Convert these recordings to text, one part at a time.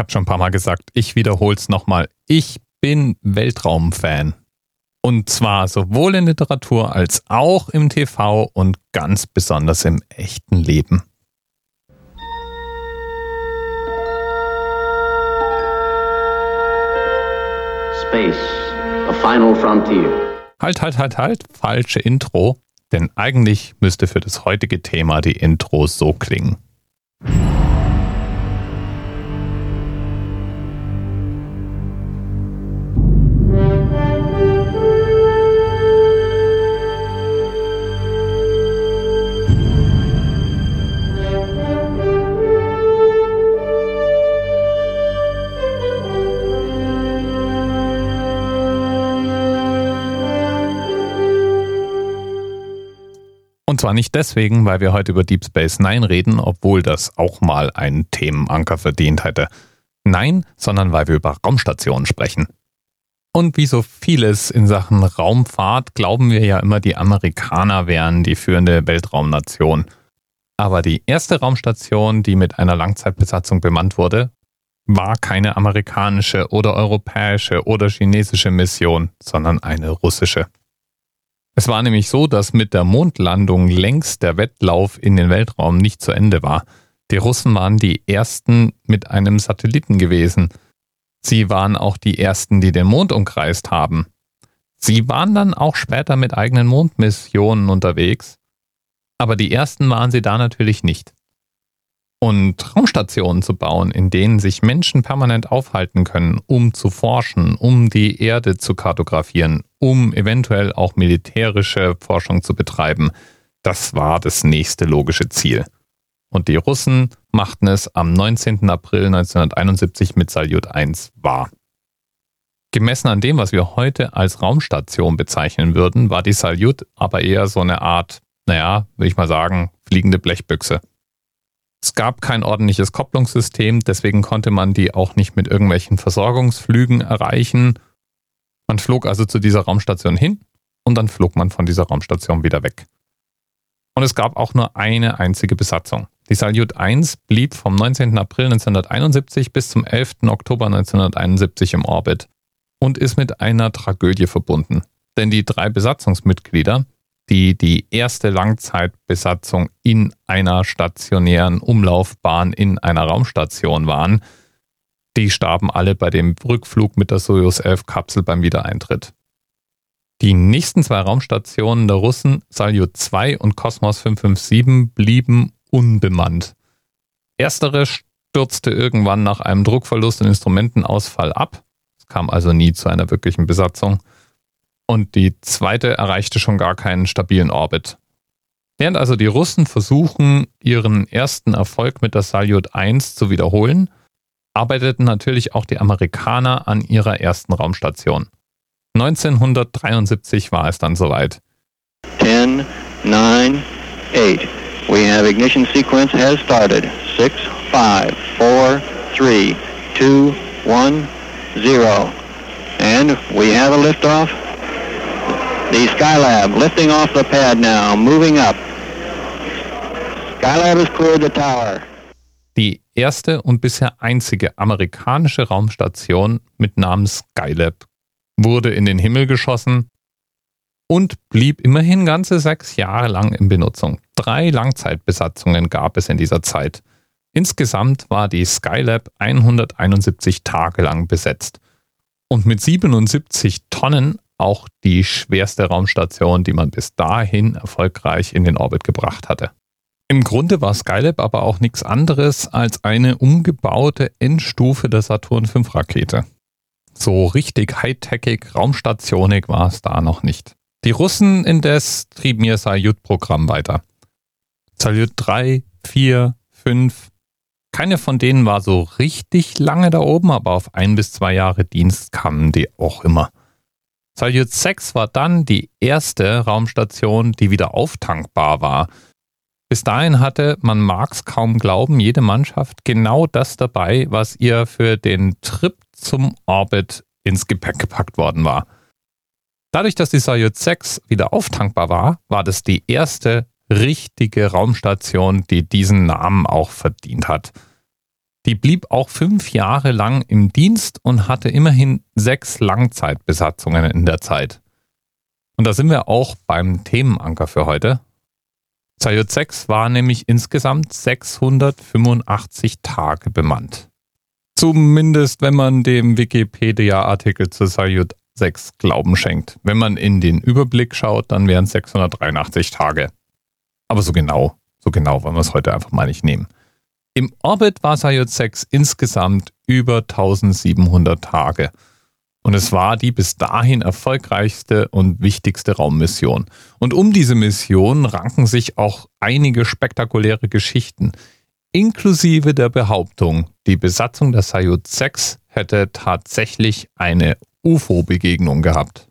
habe schon ein paar Mal gesagt, ich wiederhole es nochmal. Ich bin Weltraumfan. Und zwar sowohl in Literatur als auch im TV und ganz besonders im echten Leben. Space, a final frontier. Halt, halt, halt, halt, falsche Intro. Denn eigentlich müsste für das heutige Thema die Intro so klingen. Und zwar nicht deswegen, weil wir heute über Deep Space Nine reden, obwohl das auch mal einen Themenanker verdient hätte. Nein, sondern weil wir über Raumstationen sprechen. Und wie so vieles in Sachen Raumfahrt glauben wir ja immer, die Amerikaner wären die führende Weltraumnation. Aber die erste Raumstation, die mit einer Langzeitbesatzung bemannt wurde, war keine amerikanische oder europäische oder chinesische Mission, sondern eine russische. Es war nämlich so, dass mit der Mondlandung längst der Wettlauf in den Weltraum nicht zu Ende war. Die Russen waren die ersten mit einem Satelliten gewesen. Sie waren auch die ersten, die den Mond umkreist haben. Sie waren dann auch später mit eigenen Mondmissionen unterwegs, aber die ersten waren sie da natürlich nicht. Und Raumstationen zu bauen, in denen sich Menschen permanent aufhalten können, um zu forschen, um die Erde zu kartografieren, um eventuell auch militärische Forschung zu betreiben. Das war das nächste logische Ziel. Und die Russen machten es am 19. April 1971 mit Salyut 1 wahr. Gemessen an dem, was wir heute als Raumstation bezeichnen würden, war die Salyut aber eher so eine Art, naja, würde ich mal sagen, fliegende Blechbüchse. Es gab kein ordentliches Kopplungssystem, deswegen konnte man die auch nicht mit irgendwelchen Versorgungsflügen erreichen man flog also zu dieser Raumstation hin und dann flog man von dieser Raumstation wieder weg. Und es gab auch nur eine einzige Besatzung. Die Salyut 1 blieb vom 19. April 1971 bis zum 11. Oktober 1971 im Orbit und ist mit einer Tragödie verbunden. Denn die drei Besatzungsmitglieder, die die erste Langzeitbesatzung in einer stationären Umlaufbahn in einer Raumstation waren, die starben alle bei dem Rückflug mit der Soyuz 11 Kapsel beim Wiedereintritt. Die nächsten zwei Raumstationen der Russen, Salyut 2 und Kosmos 557, blieben unbemannt. Erstere stürzte irgendwann nach einem Druckverlust und Instrumentenausfall ab. Es kam also nie zu einer wirklichen Besatzung. Und die zweite erreichte schon gar keinen stabilen Orbit. Während also die Russen versuchen, ihren ersten Erfolg mit der Salyut 1 zu wiederholen, arbeiteten natürlich auch die Amerikaner an ihrer ersten Raumstation. 1973 war es dann soweit. 10, 9, 8. We have ignition sequence has started. 6, 5, 4, 3, 2, 1, 0. And we have a liftoff. The Skylab lifting off the pad now, moving up. Skylab has cleared the tower. Die erste und bisher einzige amerikanische Raumstation mit Namen Skylab wurde in den Himmel geschossen und blieb immerhin ganze sechs Jahre lang in Benutzung. Drei Langzeitbesatzungen gab es in dieser Zeit. Insgesamt war die Skylab 171 Tage lang besetzt und mit 77 Tonnen auch die schwerste Raumstation, die man bis dahin erfolgreich in den Orbit gebracht hatte. Im Grunde war Skylab aber auch nichts anderes als eine umgebaute Endstufe der Saturn V Rakete. So richtig high-techig, raumstationig war es da noch nicht. Die Russen indes trieben ihr Salyut-Programm weiter. Salyut 3, 4, 5. Keine von denen war so richtig lange da oben, aber auf ein bis zwei Jahre Dienst kamen die auch immer. Salyut 6 war dann die erste Raumstation, die wieder auftankbar war – bis dahin hatte, man mag es kaum glauben, jede Mannschaft genau das dabei, was ihr für den Trip zum Orbit ins Gepäck gepackt worden war. Dadurch, dass die Soyuz 6 wieder auftankbar war, war das die erste richtige Raumstation, die diesen Namen auch verdient hat. Die blieb auch fünf Jahre lang im Dienst und hatte immerhin sechs Langzeitbesatzungen in der Zeit. Und da sind wir auch beim Themenanker für heute. Sayut 6 war nämlich insgesamt 685 Tage bemannt. Zumindest wenn man dem Wikipedia-Artikel zu Sayut 6 Glauben schenkt. Wenn man in den Überblick schaut, dann wären es 683 Tage. Aber so genau, so genau wollen wir es heute einfach mal nicht nehmen. Im Orbit war Sayut 6 insgesamt über 1700 Tage. Und es war die bis dahin erfolgreichste und wichtigste Raummission. Und um diese Mission ranken sich auch einige spektakuläre Geschichten, inklusive der Behauptung, die Besatzung der Sayut 6 hätte tatsächlich eine UFO-Begegnung gehabt.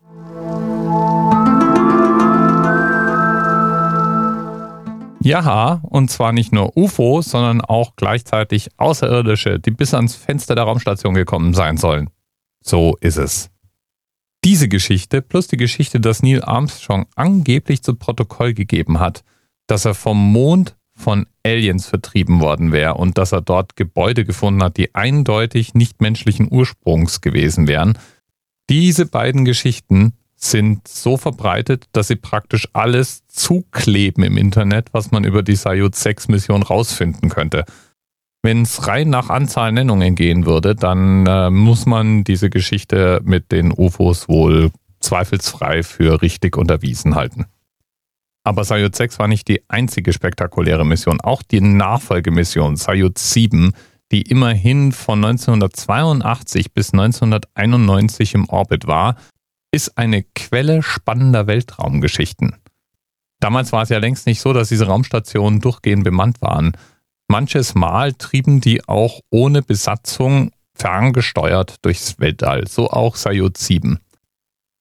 Ja, und zwar nicht nur UFOs, sondern auch gleichzeitig Außerirdische, die bis ans Fenster der Raumstation gekommen sein sollen. So ist es. Diese Geschichte plus die Geschichte, dass Neil Armstrong angeblich zu Protokoll gegeben hat, dass er vom Mond von Aliens vertrieben worden wäre und dass er dort Gebäude gefunden hat, die eindeutig nicht menschlichen Ursprungs gewesen wären. Diese beiden Geschichten sind so verbreitet, dass sie praktisch alles zukleben im Internet, was man über die Sayut 6 Mission rausfinden könnte. Wenn es rein nach Anzahl Nennungen gehen würde, dann äh, muss man diese Geschichte mit den UFOs wohl zweifelsfrei für richtig unterwiesen halten. Aber Sayut 6 war nicht die einzige spektakuläre Mission. Auch die Nachfolgemission Sayut 7, die immerhin von 1982 bis 1991 im Orbit war, ist eine Quelle spannender Weltraumgeschichten. Damals war es ja längst nicht so, dass diese Raumstationen durchgehend bemannt waren. Manches Mal trieben die auch ohne Besatzung ferngesteuert durchs Weltall, so auch Sayut 7.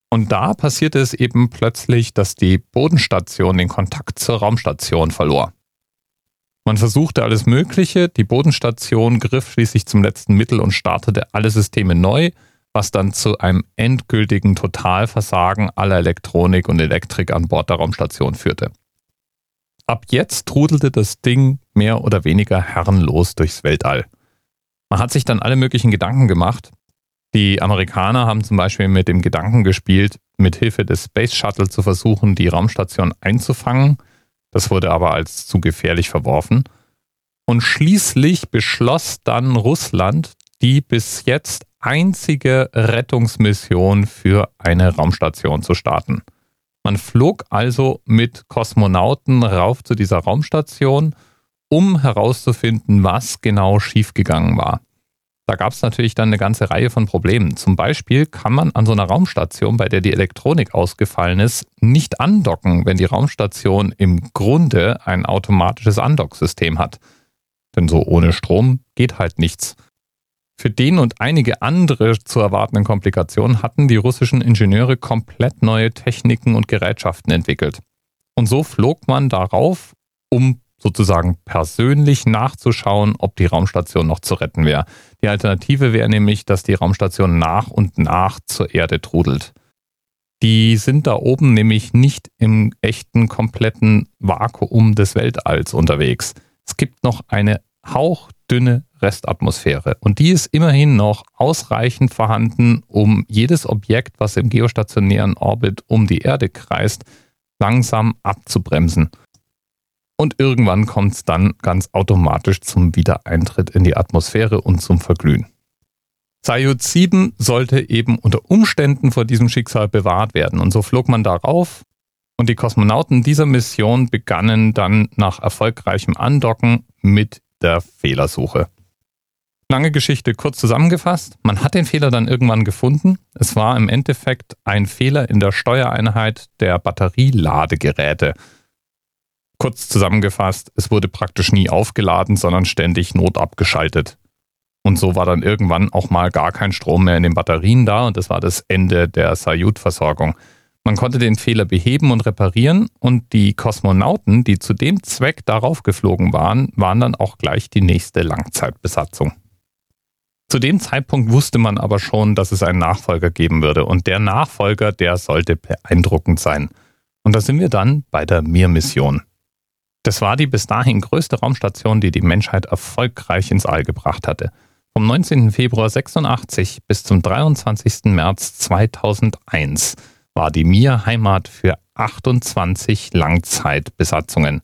Und da passierte es eben plötzlich, dass die Bodenstation den Kontakt zur Raumstation verlor. Man versuchte alles Mögliche, die Bodenstation griff schließlich zum letzten Mittel und startete alle Systeme neu, was dann zu einem endgültigen Totalversagen aller Elektronik und Elektrik an Bord der Raumstation führte. Ab jetzt trudelte das Ding mehr oder weniger herrenlos durchs Weltall. Man hat sich dann alle möglichen Gedanken gemacht. Die Amerikaner haben zum Beispiel mit dem Gedanken gespielt, mit Hilfe des Space Shuttle zu versuchen, die Raumstation einzufangen. Das wurde aber als zu gefährlich verworfen. Und schließlich beschloss dann Russland, die bis jetzt einzige Rettungsmission für eine Raumstation zu starten. Man flog also mit Kosmonauten rauf zu dieser Raumstation, um herauszufinden, was genau schiefgegangen war. Da gab es natürlich dann eine ganze Reihe von Problemen. Zum Beispiel kann man an so einer Raumstation, bei der die Elektronik ausgefallen ist, nicht andocken, wenn die Raumstation im Grunde ein automatisches Andocksystem hat. Denn so ohne Strom geht halt nichts. Für den und einige andere zu erwartenden Komplikationen hatten die russischen Ingenieure komplett neue Techniken und Gerätschaften entwickelt. Und so flog man darauf, um sozusagen persönlich nachzuschauen, ob die Raumstation noch zu retten wäre. Die Alternative wäre nämlich, dass die Raumstation nach und nach zur Erde trudelt. Die sind da oben nämlich nicht im echten kompletten Vakuum des Weltalls unterwegs. Es gibt noch eine hauchdünne Restatmosphäre. Und die ist immerhin noch ausreichend vorhanden, um jedes Objekt, was im geostationären Orbit um die Erde kreist, langsam abzubremsen. Und irgendwann kommt es dann ganz automatisch zum Wiedereintritt in die Atmosphäre und zum Verglühen. Sayut 7 sollte eben unter Umständen vor diesem Schicksal bewahrt werden. Und so flog man darauf und die Kosmonauten dieser Mission begannen dann nach erfolgreichem Andocken mit der Fehlersuche. Lange Geschichte kurz zusammengefasst. Man hat den Fehler dann irgendwann gefunden. Es war im Endeffekt ein Fehler in der Steuereinheit der Batterieladegeräte. Kurz zusammengefasst, es wurde praktisch nie aufgeladen, sondern ständig notabgeschaltet. Und so war dann irgendwann auch mal gar kein Strom mehr in den Batterien da und das war das Ende der Sayut-Versorgung. Man konnte den Fehler beheben und reparieren und die Kosmonauten, die zu dem Zweck darauf geflogen waren, waren dann auch gleich die nächste Langzeitbesatzung. Zu dem Zeitpunkt wusste man aber schon, dass es einen Nachfolger geben würde und der Nachfolger, der sollte beeindruckend sein. Und da sind wir dann bei der Mir-Mission. Das war die bis dahin größte Raumstation, die die Menschheit erfolgreich ins All gebracht hatte. Vom 19. Februar 86 bis zum 23. März 2001 war die Mir Heimat für 28 Langzeitbesatzungen.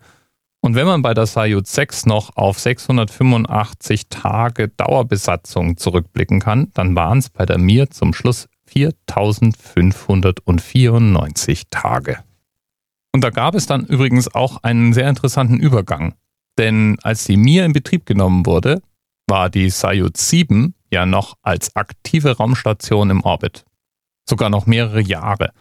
Und wenn man bei der Soyuz 6 noch auf 685 Tage Dauerbesatzung zurückblicken kann, dann waren es bei der Mir zum Schluss 4594 Tage. Und da gab es dann übrigens auch einen sehr interessanten Übergang. Denn als die Mir in Betrieb genommen wurde, war die Soyuz 7 ja noch als aktive Raumstation im Orbit. Sogar noch mehrere Jahre.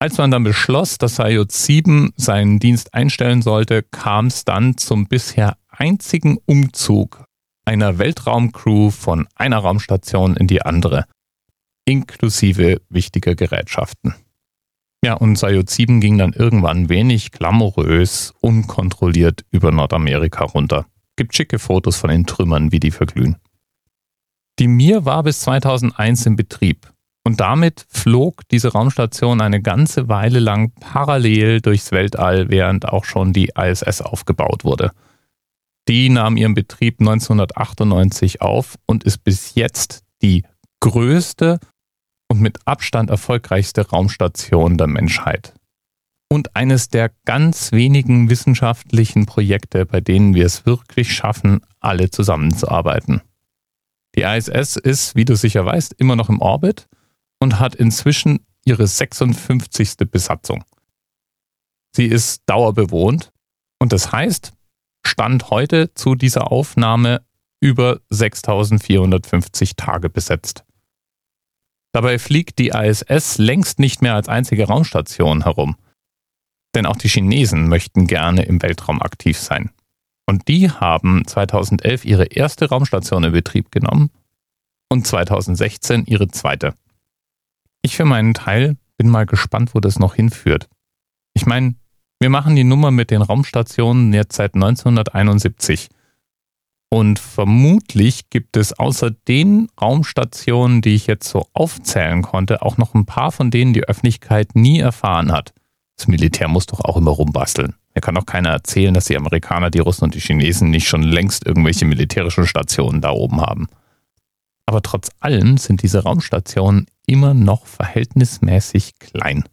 Als man dann beschloss, dass Soyuz 7 seinen Dienst einstellen sollte, kam es dann zum bisher einzigen Umzug einer Weltraumcrew von einer Raumstation in die andere, inklusive wichtiger Gerätschaften. Ja, und Soyuz 7 ging dann irgendwann wenig glamourös, unkontrolliert über Nordamerika runter. Gibt schicke Fotos von den Trümmern, wie die verglühen. Die Mir war bis 2001 in Betrieb und damit flog diese Raumstation eine ganze Weile lang parallel durchs Weltall, während auch schon die ISS aufgebaut wurde. Die nahm ihren Betrieb 1998 auf und ist bis jetzt die größte und mit Abstand erfolgreichste Raumstation der Menschheit. Und eines der ganz wenigen wissenschaftlichen Projekte, bei denen wir es wirklich schaffen, alle zusammenzuarbeiten. Die ISS ist, wie du sicher weißt, immer noch im Orbit und hat inzwischen ihre 56. Besatzung. Sie ist dauerbewohnt und das heißt, Stand heute zu dieser Aufnahme über 6450 Tage besetzt. Dabei fliegt die ISS längst nicht mehr als einzige Raumstation herum. Denn auch die Chinesen möchten gerne im Weltraum aktiv sein. Und die haben 2011 ihre erste Raumstation in Betrieb genommen und 2016 ihre zweite. Ich für meinen Teil bin mal gespannt, wo das noch hinführt. Ich meine, wir machen die Nummer mit den Raumstationen jetzt seit 1971. Und vermutlich gibt es außer den Raumstationen, die ich jetzt so aufzählen konnte, auch noch ein paar, von denen die Öffentlichkeit nie erfahren hat. Das Militär muss doch auch immer rumbasteln. Mir kann doch keiner erzählen, dass die Amerikaner, die Russen und die Chinesen nicht schon längst irgendwelche militärischen Stationen da oben haben. Aber trotz allem sind diese Raumstationen immer noch verhältnismäßig klein.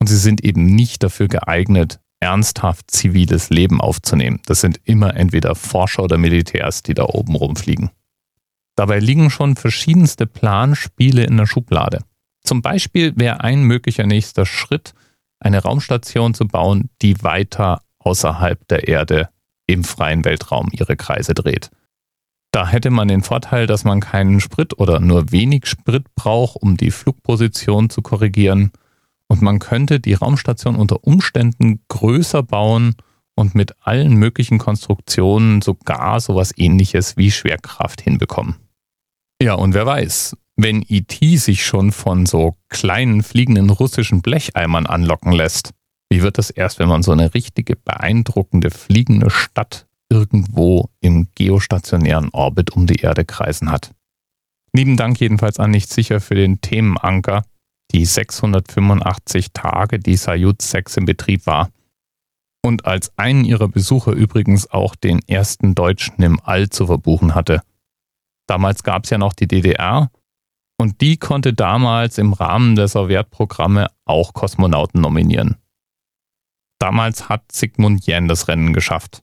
Und sie sind eben nicht dafür geeignet, ernsthaft ziviles Leben aufzunehmen. Das sind immer entweder Forscher oder Militärs, die da oben rumfliegen. Dabei liegen schon verschiedenste Planspiele in der Schublade. Zum Beispiel wäre ein möglicher nächster Schritt, eine Raumstation zu bauen, die weiter außerhalb der Erde im freien Weltraum ihre Kreise dreht. Da hätte man den Vorteil, dass man keinen Sprit oder nur wenig Sprit braucht, um die Flugposition zu korrigieren und man könnte die Raumstation unter Umständen größer bauen und mit allen möglichen Konstruktionen sogar sowas ähnliches wie Schwerkraft hinbekommen. Ja, und wer weiß, wenn IT e sich schon von so kleinen fliegenden russischen Blecheimern anlocken lässt, wie wird das erst, wenn man so eine richtige beeindruckende fliegende Stadt irgendwo im geostationären Orbit um die Erde kreisen hat? Lieben Dank jedenfalls an Nicht sicher für den Themenanker, die 685 Tage, die Soyuz 6 in Betrieb war. Und als einen ihrer Besucher übrigens auch den ersten Deutschen im All zu verbuchen hatte. Damals gab es ja noch die DDR und die konnte damals im Rahmen der Sowjetprogramme auch Kosmonauten nominieren. Damals hat Sigmund Jähn das Rennen geschafft